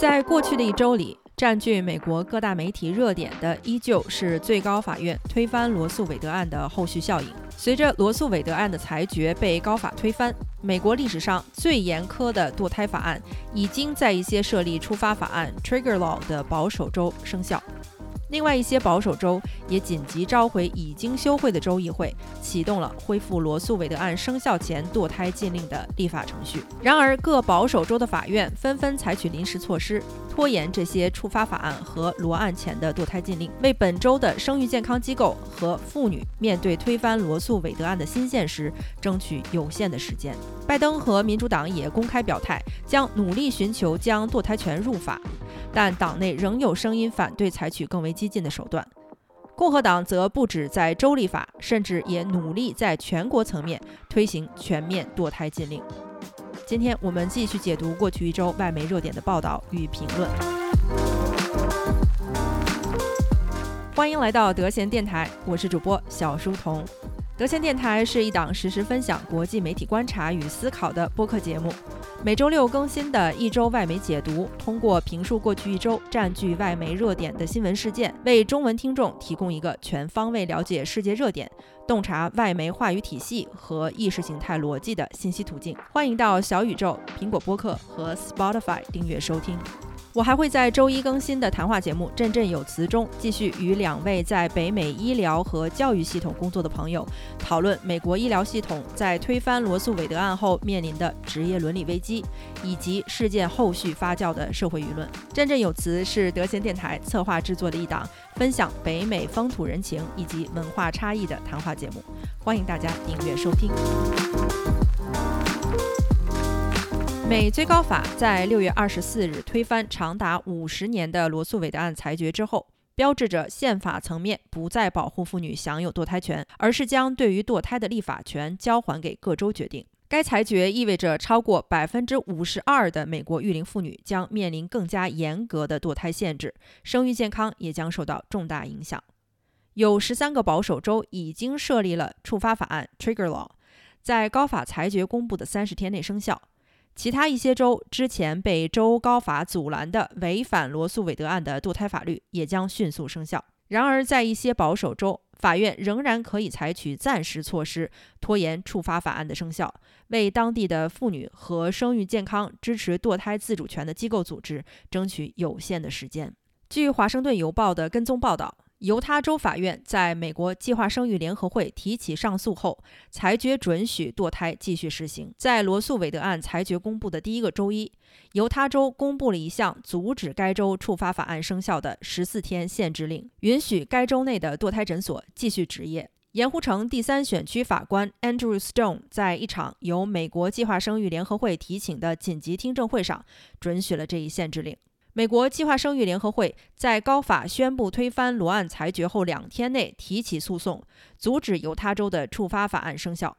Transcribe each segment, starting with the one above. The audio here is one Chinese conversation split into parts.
在过去的一周里，占据美国各大媒体热点的依旧是最高法院推翻罗素韦德案的后续效应。随着罗素韦德案的裁决被高法推翻，美国历史上最严苛的堕胎法案已经在一些设立触发法案 （trigger law） 的保守州生效。另外一些保守州也紧急召回已经休会的州议会，启动了恢复罗素韦德案生效前堕胎禁令的立法程序。然而，各保守州的法院纷纷采取临时措施，拖延这些触发法案和罗案前的堕胎禁令，为本州的生育健康机构和妇女面对推翻罗素韦德案的新现实争取有限的时间。拜登和民主党也公开表态，将努力寻求将堕胎权入法。但党内仍有声音反对采取更为激进的手段。共和党则不止在州立法，甚至也努力在全国层面推行全面堕胎禁令。今天我们继续解读过去一周外媒热点的报道与评论。欢迎来到德贤电台，我是主播小书童。德贤电台是一档实时分享国际媒体观察与思考的播客节目。每周六更新的一周外媒解读，通过评述过去一周占据外媒热点的新闻事件，为中文听众提供一个全方位了解世界热点、洞察外媒话语体系和意识形态逻辑的信息途径。欢迎到小宇宙、苹果播客和 Spotify 订阅收听。我还会在周一更新的谈话节目《振振有词》中，继续与两位在北美医疗和教育系统工作的朋友讨论美国医疗系统在推翻罗素韦德案后面临的职业伦理危机，以及事件后续发酵的社会舆论。《振振有词》是德贤电台策划制作的一档分享北美风土人情以及文化差异的谈话节目，欢迎大家订阅收听。美最高法在六月二十四日推翻长达五十年的罗素韦德案裁决之后，标志着宪法层面不再保护妇女享有堕胎权，而是将对于堕胎的立法权交还给各州决定。该裁决意味着超过百分之五十二的美国育龄妇女将面临更加严格的堕胎限制，生育健康也将受到重大影响。有十三个保守州已经设立了触发法案 （trigger law），在高法裁决公布的三十天内生效。其他一些州之前被州高法阻拦的违反罗素韦德案的堕胎法律也将迅速生效。然而，在一些保守州，法院仍然可以采取暂时措施，拖延触发法案的生效，为当地的妇女和生育健康、支持堕胎自主权的机构组织争取有限的时间。据《华盛顿邮报》的跟踪报道。犹他州法院在美国计划生育联合会提起上诉后，裁决准许堕胎继续实行。在罗素韦德案裁决公布的第一个周一，犹他州公布了一项阻止该州触发法案生效的十四天限制令，允许该州内的堕胎诊所继续执业。盐湖城第三选区法官 Andrew Stone 在一场由美国计划生育联合会提请的紧急听证会上，准许了这一限制令。美国计划生育联合会在高法宣布推翻罗案裁决后两天内提起诉讼，阻止犹他州的触发法案生效。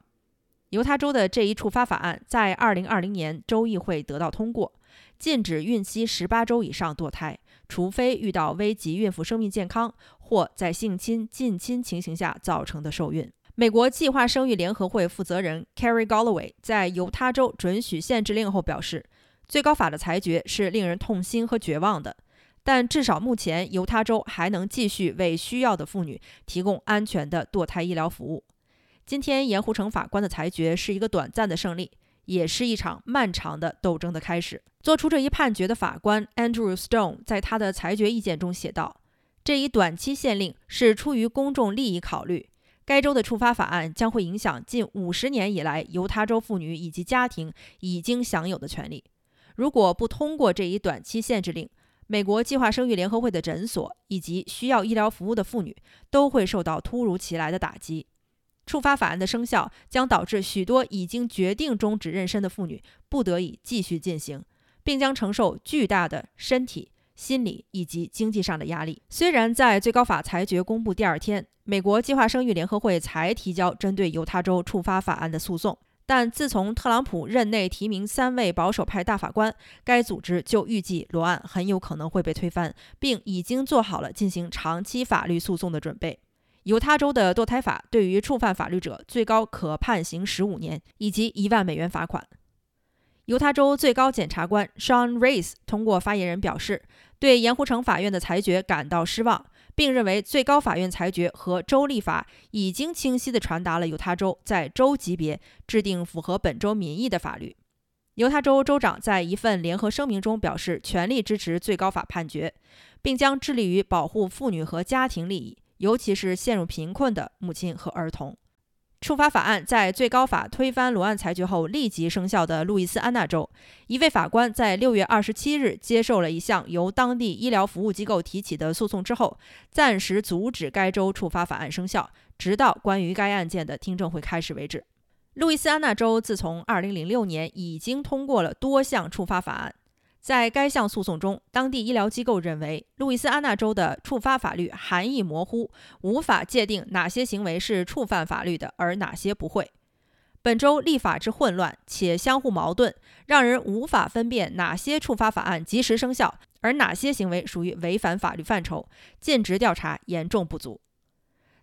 犹他州的这一触发法案在2020年州议会得到通过，禁止孕期18周以上堕胎，除非遇到危及孕妇生命健康或在性侵、近亲情形下造成的受孕。美国计划生育联合会负责人 Carrie Galloway 在犹他州准许限制令后表示。最高法的裁决是令人痛心和绝望的，但至少目前犹他州还能继续为需要的妇女提供安全的堕胎医疗服务。今天盐湖城法官的裁决是一个短暂的胜利，也是一场漫长的斗争的开始。做出这一判决的法官 Andrew Stone 在他的裁决意见中写道：“这一短期限令是出于公众利益考虑。该州的触发法案将会影响近五十年以来犹他州妇女以及家庭已经享有的权利。”如果不通过这一短期限制令，美国计划生育联合会的诊所以及需要医疗服务的妇女都会受到突如其来的打击。触发法案的生效将导致许多已经决定终止妊娠的妇女不得已继续进行，并将承受巨大的身体、心理以及经济上的压力。虽然在最高法裁决公布第二天，美国计划生育联合会才提交针对犹他州触发法案的诉讼。但自从特朗普任内提名三位保守派大法官，该组织就预计罗案很有可能会被推翻，并已经做好了进行长期法律诉讼的准备。犹他州的堕胎法对于触犯法律者最高可判刑十五年以及一万美元罚款。犹他州最高检察官 Sean Rice 通过发言人表示，对盐湖城法院的裁决感到失望，并认为最高法院裁决和州立法已经清晰地传达了犹他州在州级别制定符合本州民意的法律。犹他州州长在一份联合声明中表示，全力支持最高法判决，并将致力于保护妇女和家庭利益，尤其是陷入贫困的母亲和儿童。触发法案在最高法推翻罗案裁决后立即生效的路易斯安那州，一位法官在六月二十七日接受了一项由当地医疗服务机构提起的诉讼之后，暂时阻止该州触发法案生效，直到关于该案件的听证会开始为止。路易斯安那州自从二零零六年已经通过了多项触发法案。在该项诉讼中，当地医疗机构认为路易斯安那州的触发法律含义模糊，无法界定哪些行为是触犯法律的，而哪些不会。本州立法之混乱且相互矛盾，让人无法分辨哪些触发法案及时生效，而哪些行为属于违反法律范畴，尽职调查严重不足。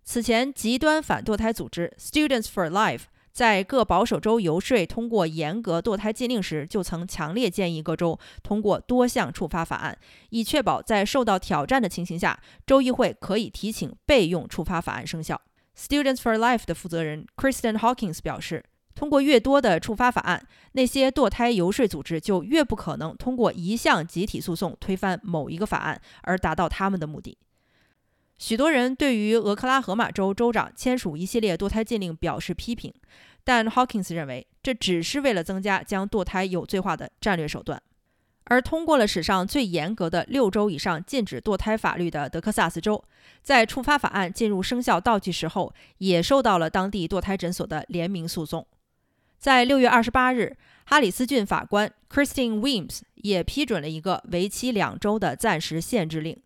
此前，极端反堕胎组织 Students for Life。在各保守州游说通过严格堕胎禁令时，就曾强烈建议各州通过多项触发法案，以确保在受到挑战的情形下，州议会可以提请备用触发法案生效。Students for Life 的负责人 Kristen Hawkins 表示，通过越多的触发法案，那些堕胎游说组织就越不可能通过一项集体诉讼推翻某一个法案而达到他们的目的。许多人对于俄克拉荷马州州长签署一系列堕胎禁令表示批评。但 Hawkins 认为，这只是为了增加将堕胎有罪化的战略手段。而通过了史上最严格的六周以上禁止堕胎法律的德克萨斯州，在触发法案进入生效倒计时后，也受到了当地堕胎诊所的联名诉讼。在六月二十八日，哈里斯郡法官 Christine Weems 也批准了一个为期两周的暂时限制令，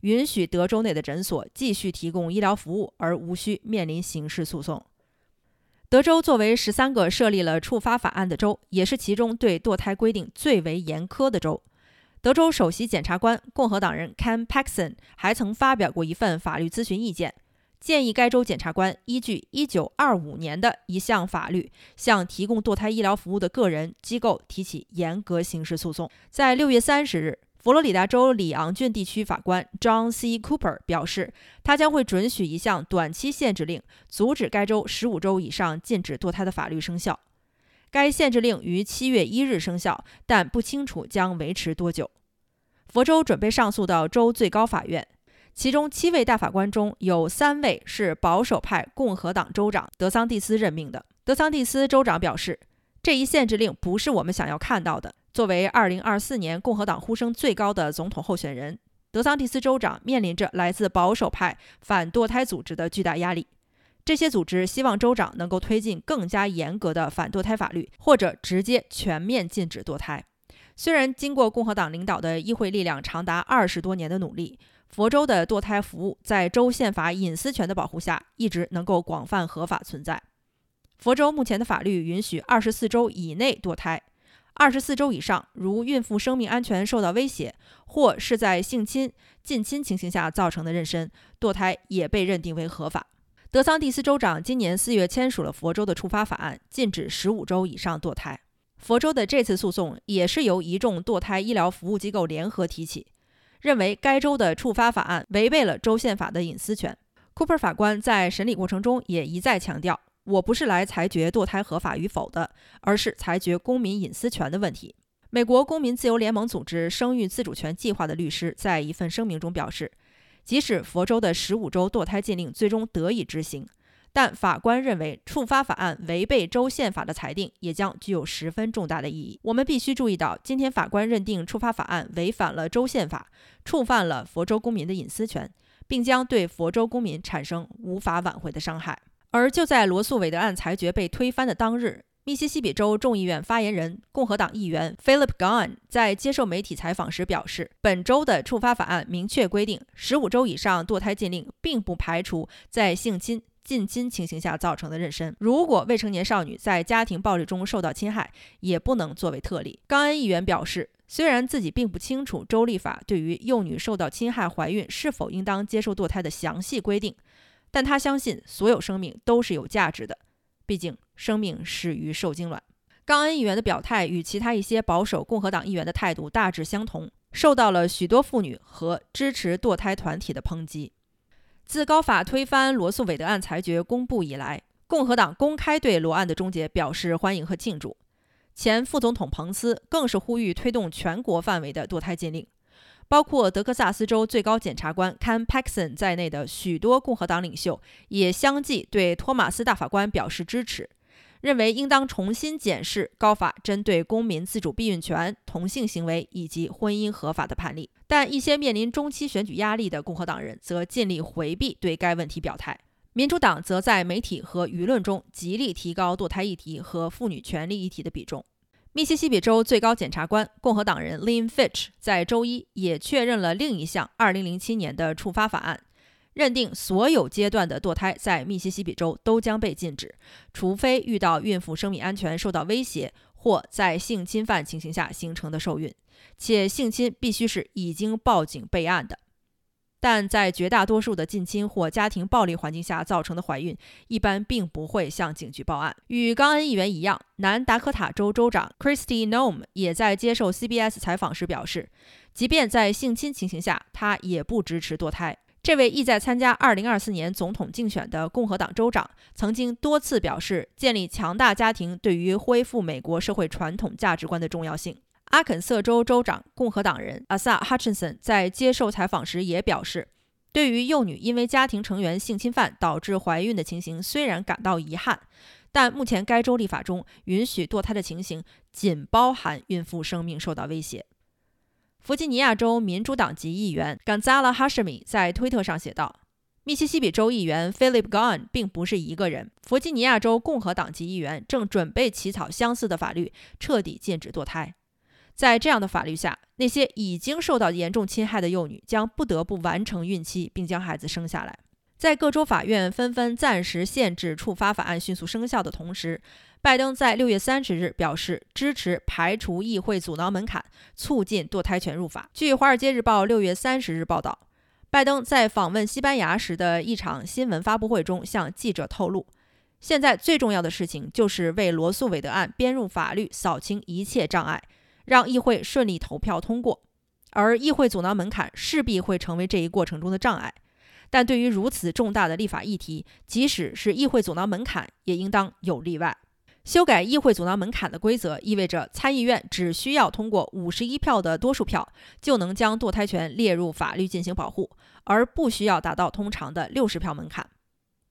允许德州内的诊所继续提供医疗服务，而无需面临刑事诉讼。德州作为十三个设立了触发法案的州，也是其中对堕胎规定最为严苛的州。德州首席检察官共和党人 Ken Paxton 还曾发表过一份法律咨询意见，建议该州检察官依据1925年的一项法律，向提供堕胎医疗服务的个人机构提起严格刑事诉讼。在6月30日。佛罗里达州里昂郡地区法官 John C. Cooper 表示，他将会准许一项短期限制令，阻止该州十五周以上禁止堕胎的法律生效。该限制令于七月一日生效，但不清楚将维持多久。佛州准备上诉到州最高法院，其中七位大法官中有三位是保守派共和党州长德桑蒂斯任命的。德桑蒂斯州长表示，这一限制令不是我们想要看到的。作为2024年共和党呼声最高的总统候选人，德桑蒂斯州长面临着来自保守派反堕胎组织的巨大压力。这些组织希望州长能够推进更加严格的反堕胎法律，或者直接全面禁止堕胎。虽然经过共和党领导的议会力量长达二十多年的努力，佛州的堕胎服务在州宪法隐私权的保护下一直能够广泛合法存在。佛州目前的法律允许二十四周以内堕胎。二十四周以上，如孕妇生命安全受到威胁，或是在性侵、近亲情形下造成的妊娠，堕胎也被认定为合法。德桑蒂斯州长今年四月签署了佛州的触发法案，禁止十五周以上堕胎。佛州的这次诉讼也是由一众堕胎医疗服务机构联合提起，认为该州的触发法案违背了州宪法的隐私权。Cooper 法官在审理过程中也一再强调。我不是来裁决堕胎合法与否的，而是裁决公民隐私权的问题。美国公民自由联盟组织生育自主权计划的律师在一份声明中表示，即使佛州的十五周堕胎禁令最终得以执行，但法官认为触发法案违背州宪法的裁定也将具有十分重大的意义。我们必须注意到，今天法官认定触发法案违反了州宪法，触犯了佛州公民的隐私权，并将对佛州公民产生无法挽回的伤害。而就在罗素韦德案裁决被推翻的当日，密西西比州众议院发言人共和党议员 Philip Gunn 在接受媒体采访时表示，本州的触发法案明确规定，十五周以上堕胎禁令并不排除在性侵、近亲情形下造成的妊娠。如果未成年少女在家庭暴力中受到侵害，也不能作为特例。冈恩议员表示，虽然自己并不清楚州立法对于幼女受到侵害怀孕是否应当接受堕胎的详细规定。但他相信所有生命都是有价值的，毕竟生命始于受精卵。冈恩议员的表态与其他一些保守共和党议员的态度大致相同，受到了许多妇女和支持堕胎团体的抨击。自高法推翻罗素韦德案裁决公布以来，共和党公开对罗案的终结表示欢迎和庆祝。前副总统彭斯更是呼吁推动全国范围的堕胎禁令。包括德克萨斯州最高检察官 Ken Paxton 在内的许多共和党领袖也相继对托马斯大法官表示支持，认为应当重新检视高法针对公民自主避孕权、同性行为以及婚姻合法的判例。但一些面临中期选举压力的共和党人则尽力回避对该问题表态。民主党则在媒体和舆论中极力提高堕胎议题和妇女权利议题的比重。密西西比州最高检察官共和党人 Lynn Fitch 在周一也确认了另一项2007年的触发法案，认定所有阶段的堕胎在密西西比州都将被禁止，除非遇到孕妇生命安全受到威胁或在性侵犯情形下形成的受孕，且性侵必须是已经报警备案的。但在绝大多数的近亲或家庭暴力环境下造成的怀孕，一般并不会向警局报案。与冈恩议员一样，南达科塔州州长 Christy Noem 也在接受 CBS 采访时表示，即便在性侵情形下，他也不支持堕胎。这位意在参加2024年总统竞选的共和党州长，曾经多次表示建立强大家庭对于恢复美国社会传统价值观的重要性。阿肯色州州长共和党人阿萨·哈钦森在接受采访时也表示，对于幼女因为家庭成员性侵犯导致怀孕的情形，虽然感到遗憾，但目前该州立法中允许堕胎的情形仅包含孕妇生命受到威胁。弗吉尼亚州民主党籍议员 Gonzalo Hashmi 在推特上写道：“密西西比州议员 Philip gun 并不是一个人。弗吉尼亚州共和党籍议员正准备起草相似的法律，彻底禁止堕胎。”在这样的法律下，那些已经受到严重侵害的幼女将不得不完成孕期并将孩子生下来。在各州法院纷纷暂时限制触发法案迅速生效的同时，拜登在六月三十日表示支持排除议会阻挠门槛，促进堕胎权入法。据《华尔街日报》六月三十日报道，拜登在访问西班牙时的一场新闻发布会中向记者透露，现在最重要的事情就是为罗素韦德案编入法律扫清一切障碍。让议会顺利投票通过，而议会阻挠门槛势必会成为这一过程中的障碍。但对于如此重大的立法议题，即使是议会阻挠门槛，也应当有例外。修改议会阻挠门槛的规则意味着参议院只需要通过五十一票的多数票，就能将堕胎权列入法律进行保护，而不需要达到通常的六十票门槛。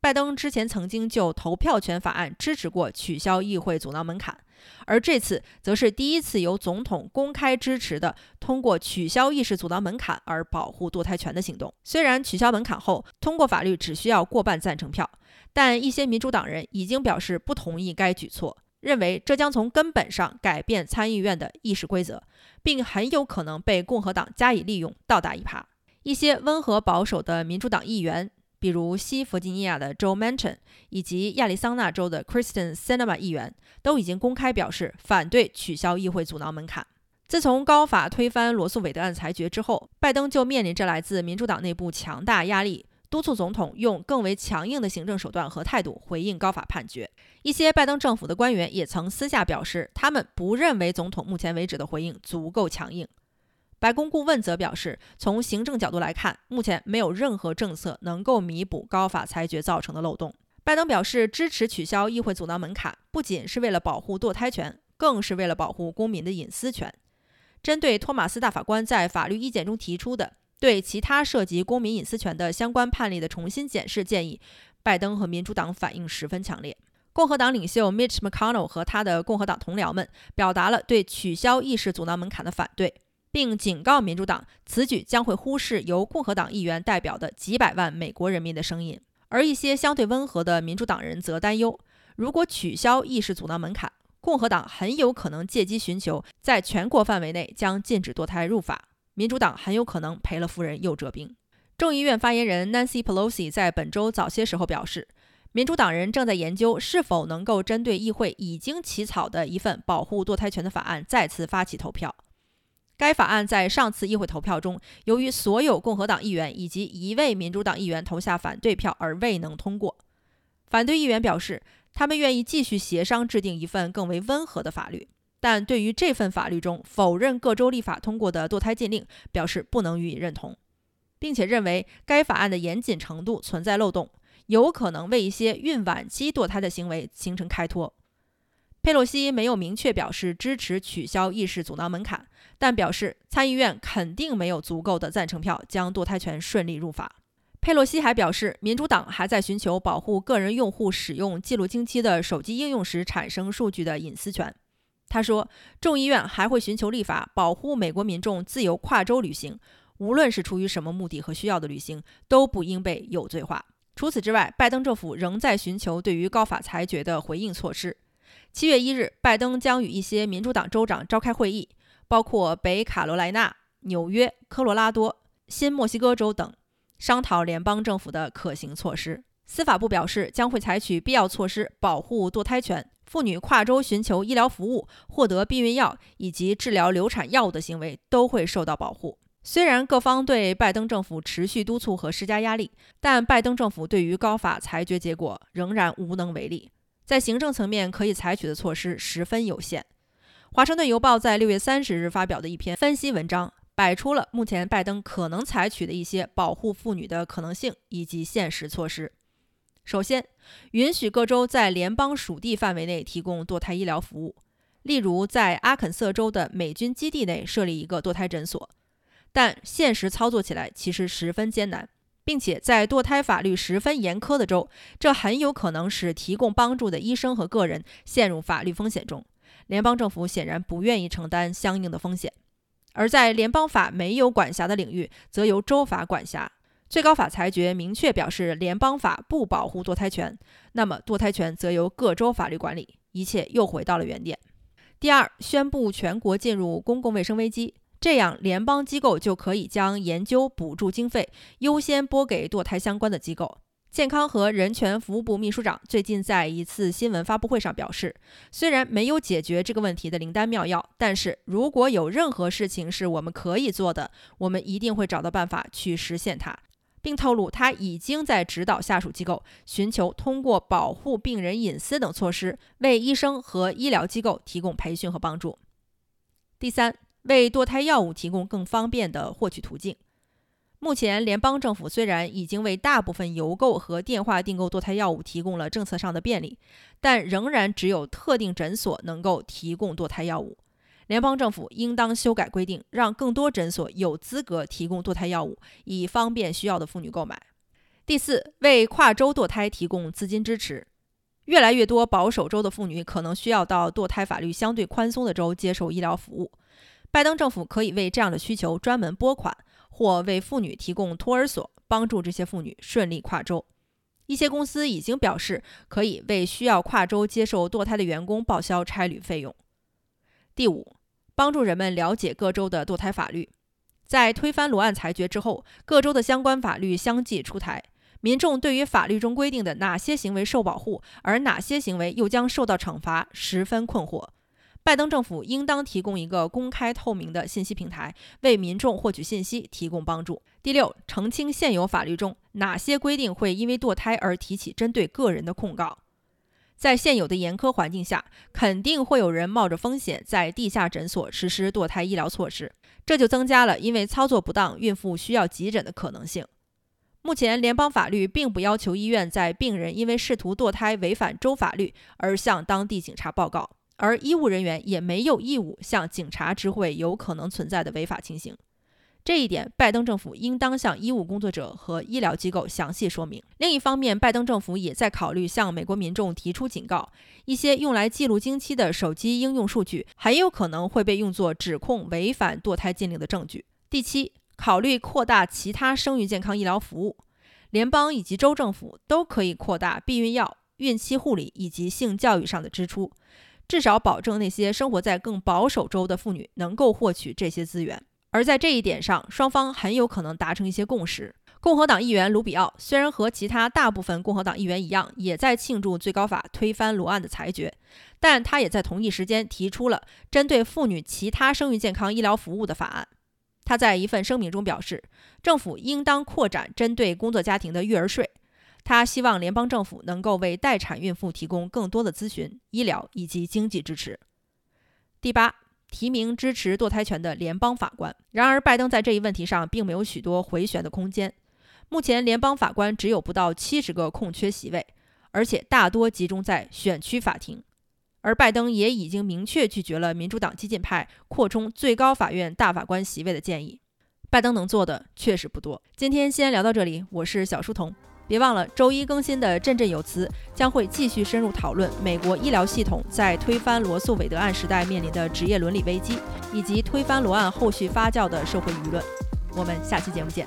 拜登之前曾经就投票权法案支持过取消议会阻挠门槛。而这次则是第一次由总统公开支持的通过取消议事阻挠门槛而保护堕胎权的行动。虽然取消门槛后通过法律只需要过半赞成票，但一些民主党人已经表示不同意该举措，认为这将从根本上改变参议院的议事规则，并很有可能被共和党加以利用，倒打一耙。一些温和保守的民主党议员。比如西弗吉尼亚的 Joe Manchin 以及亚利桑那州的 Kristen Sinema 议员都已经公开表示反对取消议会阻挠门槛。自从高法推翻罗素韦德案裁决之后，拜登就面临着来自民主党内部强大压力，督促总统用更为强硬的行政手段和态度回应高法判决。一些拜登政府的官员也曾私下表示，他们不认为总统目前为止的回应足够强硬。白宫顾问则表示，从行政角度来看，目前没有任何政策能够弥补高法裁决造成的漏洞。拜登表示支持取消议会阻挠门槛，不仅是为了保护堕胎权，更是为了保护公民的隐私权。针对托马斯大法官在法律意见中提出的对其他涉及公民隐私权的相关判例的重新检视建议，拜登和民主党反应十分强烈。共和党领袖 Mitch McConnell 和他的共和党同僚们表达了对取消议事阻挠门槛的反对。并警告民主党，此举将会忽视由共和党议员代表的几百万美国人民的声音。而一些相对温和的民主党人则担忧，如果取消议事阻挠门槛，共和党很有可能借机寻求在全国范围内将禁止堕胎入法，民主党很有可能赔了夫人又折兵。众议院发言人 Nancy Pelosi 在本周早些时候表示，民主党人正在研究是否能够针对议会已经起草的一份保护堕胎权的法案再次发起投票。该法案在上次议会投票中，由于所有共和党议员以及一位民主党议员投下反对票而未能通过。反对议员表示，他们愿意继续协商制定一份更为温和的法律。但对于这份法律中否认各州立法通过的堕胎禁令，表示不能予以认同，并且认为该法案的严谨程度存在漏洞，有可能为一些孕晚期堕胎的行为形成开脱。佩洛西没有明确表示支持取消意识阻挠门槛，但表示参议院肯定没有足够的赞成票将堕胎权顺利入法。佩洛西还表示，民主党还在寻求保护个人用户使用记录经期的手机应用时产生数据的隐私权。他说，众议院还会寻求立法保护美国民众自由跨州旅行，无论是出于什么目的和需要的旅行，都不应被有罪化。除此之外，拜登政府仍在寻求对于高法裁决的回应措施。七月一日，拜登将与一些民主党州长召开会议，包括北卡罗来纳、纽约、科罗拉多、新墨西哥州等，商讨联邦政府的可行措施。司法部表示，将会采取必要措施保护堕胎权。妇女跨州寻求医疗服务、获得避孕药以及治疗流产药物的行为都会受到保护。虽然各方对拜登政府持续督促和施加压力，但拜登政府对于高法裁决结果仍然无能为力。在行政层面可以采取的措施十分有限。华盛顿邮报在六月三十日发表的一篇分析文章，摆出了目前拜登可能采取的一些保护妇女的可能性以及现实措施。首先，允许各州在联邦属地范围内提供堕胎医疗服务，例如在阿肯色州的美军基地内设立一个堕胎诊所。但现实操作起来其实十分艰难。并且在堕胎法律十分严苛的州，这很有可能使提供帮助的医生和个人陷入法律风险中。联邦政府显然不愿意承担相应的风险。而在联邦法没有管辖的领域，则由州法管辖。最高法裁决明确表示，联邦法不保护堕胎权，那么堕胎权则由各州法律管理。一切又回到了原点。第二，宣布全国进入公共卫生危机。这样，联邦机构就可以将研究补助经费优先拨给堕胎相关的机构。健康和人权服务部秘书长最近在一次新闻发布会上表示，虽然没有解决这个问题的灵丹妙药，但是如果有任何事情是我们可以做的，我们一定会找到办法去实现它，并透露他已经在指导下属机构寻求通过保护病人隐私等措施，为医生和医疗机构提供培训和帮助。第三。为堕胎药物提供更方便的获取途径。目前，联邦政府虽然已经为大部分邮购和电话订购堕胎药物提供了政策上的便利，但仍然只有特定诊所能够提供堕胎药物。联邦政府应当修改规定，让更多诊所有资格提供堕胎药物，以方便需要的妇女购买。第四，为跨州堕胎提供资金支持。越来越多保守州的妇女可能需要到堕胎法律相对宽松的州接受医疗服务。拜登政府可以为这样的需求专门拨款，或为妇女提供托儿所，帮助这些妇女顺利跨州。一些公司已经表示可以为需要跨州接受堕胎的员工报销差旅费用。第五，帮助人们了解各州的堕胎法律。在推翻罗案裁决之后，各州的相关法律相继出台，民众对于法律中规定的哪些行为受保护，而哪些行为又将受到惩罚，十分困惑。拜登政府应当提供一个公开透明的信息平台，为民众获取信息提供帮助。第六，澄清现有法律中哪些规定会因为堕胎而提起针对个人的控告。在现有的严苛环境下，肯定会有人冒着风险在地下诊所实施堕胎医疗措施，这就增加了因为操作不当孕妇需要急诊的可能性。目前，联邦法律并不要求医院在病人因为试图堕胎违反州法律而向当地警察报告。而医务人员也没有义务向警察知会有可能存在的违法情形，这一点拜登政府应当向医务工作者和医疗机构详细说明。另一方面，拜登政府也在考虑向美国民众提出警告：一些用来记录经期的手机应用数据很有可能会被用作指控违反堕胎禁令的证据。第七，考虑扩大其他生育健康医疗服务，联邦以及州政府都可以扩大避孕药、孕期护理以及性教育上的支出。至少保证那些生活在更保守州的妇女能够获取这些资源，而在这一点上，双方很有可能达成一些共识。共和党议员卢比奥虽然和其他大部分共和党议员一样，也在庆祝最高法推翻罗案的裁决，但他也在同一时间提出了针对妇女其他生育健康医疗服务的法案。他在一份声明中表示，政府应当扩展针对工作家庭的育儿税。他希望联邦政府能够为待产孕妇提供更多的咨询、医疗以及经济支持。第八，提名支持堕胎权的联邦法官。然而，拜登在这一问题上并没有许多回旋的空间。目前，联邦法官只有不到七十个空缺席位，而且大多集中在选区法庭。而拜登也已经明确拒绝了民主党激进派扩充最高法院大法官席位的建议。拜登能做的确实不多。今天先聊到这里，我是小书童。别忘了周一更新的《振振有词》将会继续深入讨论美国医疗系统在推翻罗素韦德案时代面临的职业伦理危机，以及推翻罗案后续发酵的社会舆论。我们下期节目见。